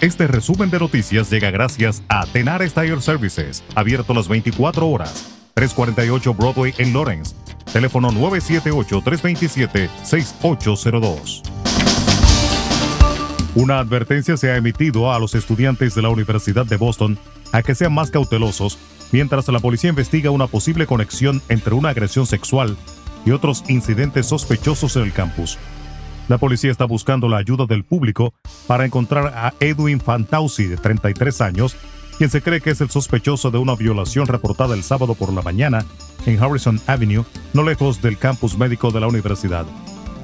Este resumen de noticias llega gracias a Tenar Tire Services, abierto las 24 horas, 348 Broadway en Lawrence. Teléfono 978-327-6802. Una advertencia se ha emitido a los estudiantes de la Universidad de Boston a que sean más cautelosos mientras la policía investiga una posible conexión entre una agresión sexual y otros incidentes sospechosos en el campus. La policía está buscando la ayuda del público para encontrar a Edwin Fantausi, de 33 años, quien se cree que es el sospechoso de una violación reportada el sábado por la mañana en Harrison Avenue, no lejos del campus médico de la universidad.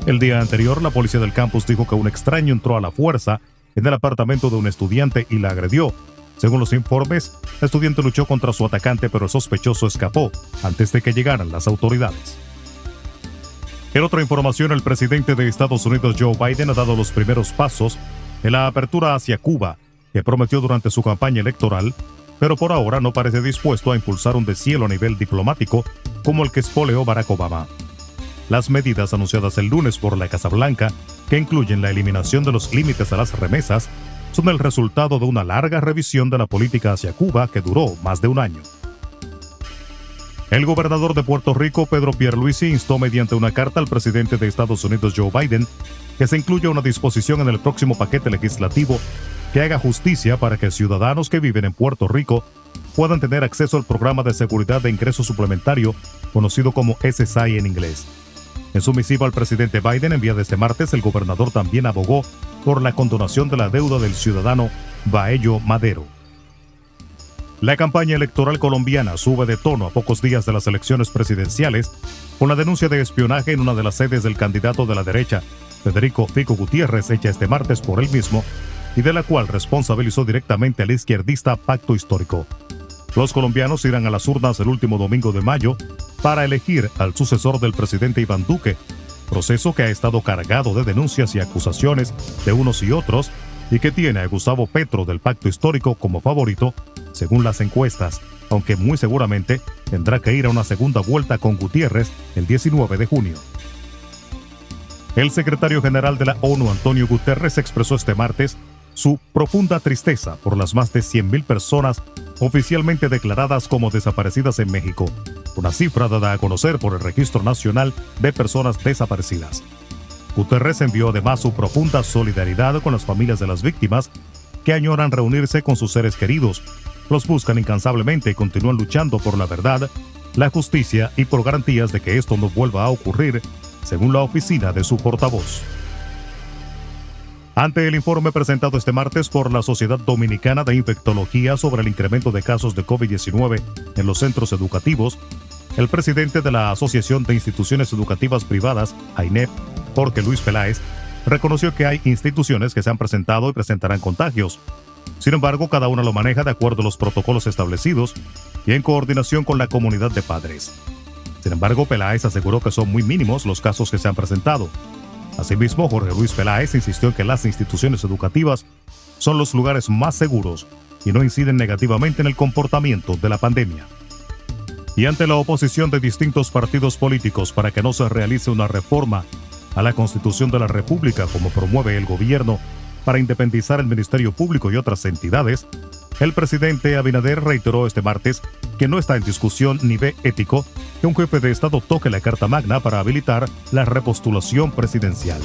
El día anterior, la policía del campus dijo que un extraño entró a la fuerza en el apartamento de un estudiante y la agredió. Según los informes, el estudiante luchó contra su atacante, pero el sospechoso escapó antes de que llegaran las autoridades. En otra información, el presidente de Estados Unidos Joe Biden ha dado los primeros pasos en la apertura hacia Cuba, que prometió durante su campaña electoral, pero por ahora no parece dispuesto a impulsar un deshielo a nivel diplomático como el que espoleó Barack Obama. Las medidas anunciadas el lunes por la Casa Blanca, que incluyen la eliminación de los límites a las remesas, son el resultado de una larga revisión de la política hacia Cuba que duró más de un año. El gobernador de Puerto Rico, Pedro Pierluisi, instó mediante una carta al presidente de Estados Unidos, Joe Biden, que se incluya una disposición en el próximo paquete legislativo que haga justicia para que ciudadanos que viven en Puerto Rico puedan tener acceso al programa de seguridad de ingreso suplementario, conocido como SSI en inglés. En su misiva al presidente Biden enviada este martes, el gobernador también abogó por la condonación de la deuda del ciudadano Baello Madero. La campaña electoral colombiana sube de tono a pocos días de las elecciones presidenciales con la denuncia de espionaje en una de las sedes del candidato de la derecha, Federico Fico Gutiérrez, hecha este martes por él mismo, y de la cual responsabilizó directamente al izquierdista Pacto Histórico. Los colombianos irán a las urnas el último domingo de mayo para elegir al sucesor del presidente Iván Duque, proceso que ha estado cargado de denuncias y acusaciones de unos y otros y que tiene a Gustavo Petro del Pacto Histórico como favorito, según las encuestas, aunque muy seguramente tendrá que ir a una segunda vuelta con Gutiérrez el 19 de junio. El secretario general de la ONU, Antonio Guterres, expresó este martes su profunda tristeza por las más de 100.000 personas oficialmente declaradas como desaparecidas en México, una cifra dada a conocer por el Registro Nacional de Personas Desaparecidas. Guterres envió además su profunda solidaridad con las familias de las víctimas que añoran reunirse con sus seres queridos, los buscan incansablemente y continúan luchando por la verdad, la justicia y por garantías de que esto no vuelva a ocurrir, según la oficina de su portavoz. Ante el informe presentado este martes por la Sociedad Dominicana de Infectología sobre el incremento de casos de COVID-19 en los centros educativos, el presidente de la Asociación de Instituciones Educativas Privadas, AINEP, Jorge Luis Peláez, reconoció que hay instituciones que se han presentado y presentarán contagios. Sin embargo, cada una lo maneja de acuerdo a los protocolos establecidos y en coordinación con la comunidad de padres. Sin embargo, Peláez aseguró que son muy mínimos los casos que se han presentado. Asimismo, Jorge Luis Peláez insistió en que las instituciones educativas son los lugares más seguros y no inciden negativamente en el comportamiento de la pandemia. Y ante la oposición de distintos partidos políticos para que no se realice una reforma a la Constitución de la República como promueve el gobierno para independizar el Ministerio Público y otras entidades, el presidente Abinader reiteró este martes que no está en discusión ni ve ético que un jefe de Estado toque la Carta Magna para habilitar la repostulación presidencial.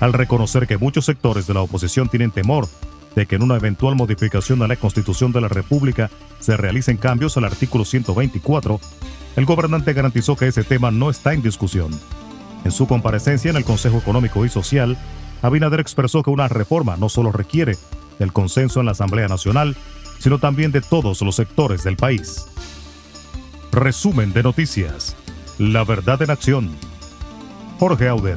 Al reconocer que muchos sectores de la oposición tienen temor de que en una eventual modificación a la Constitución de la República se realicen cambios al artículo 124, el gobernante garantizó que ese tema no está en discusión en su comparecencia en el Consejo Económico y Social, Abinader expresó que una reforma no solo requiere del consenso en la Asamblea Nacional, sino también de todos los sectores del país. Resumen de noticias. La verdad en acción. Jorge Auden.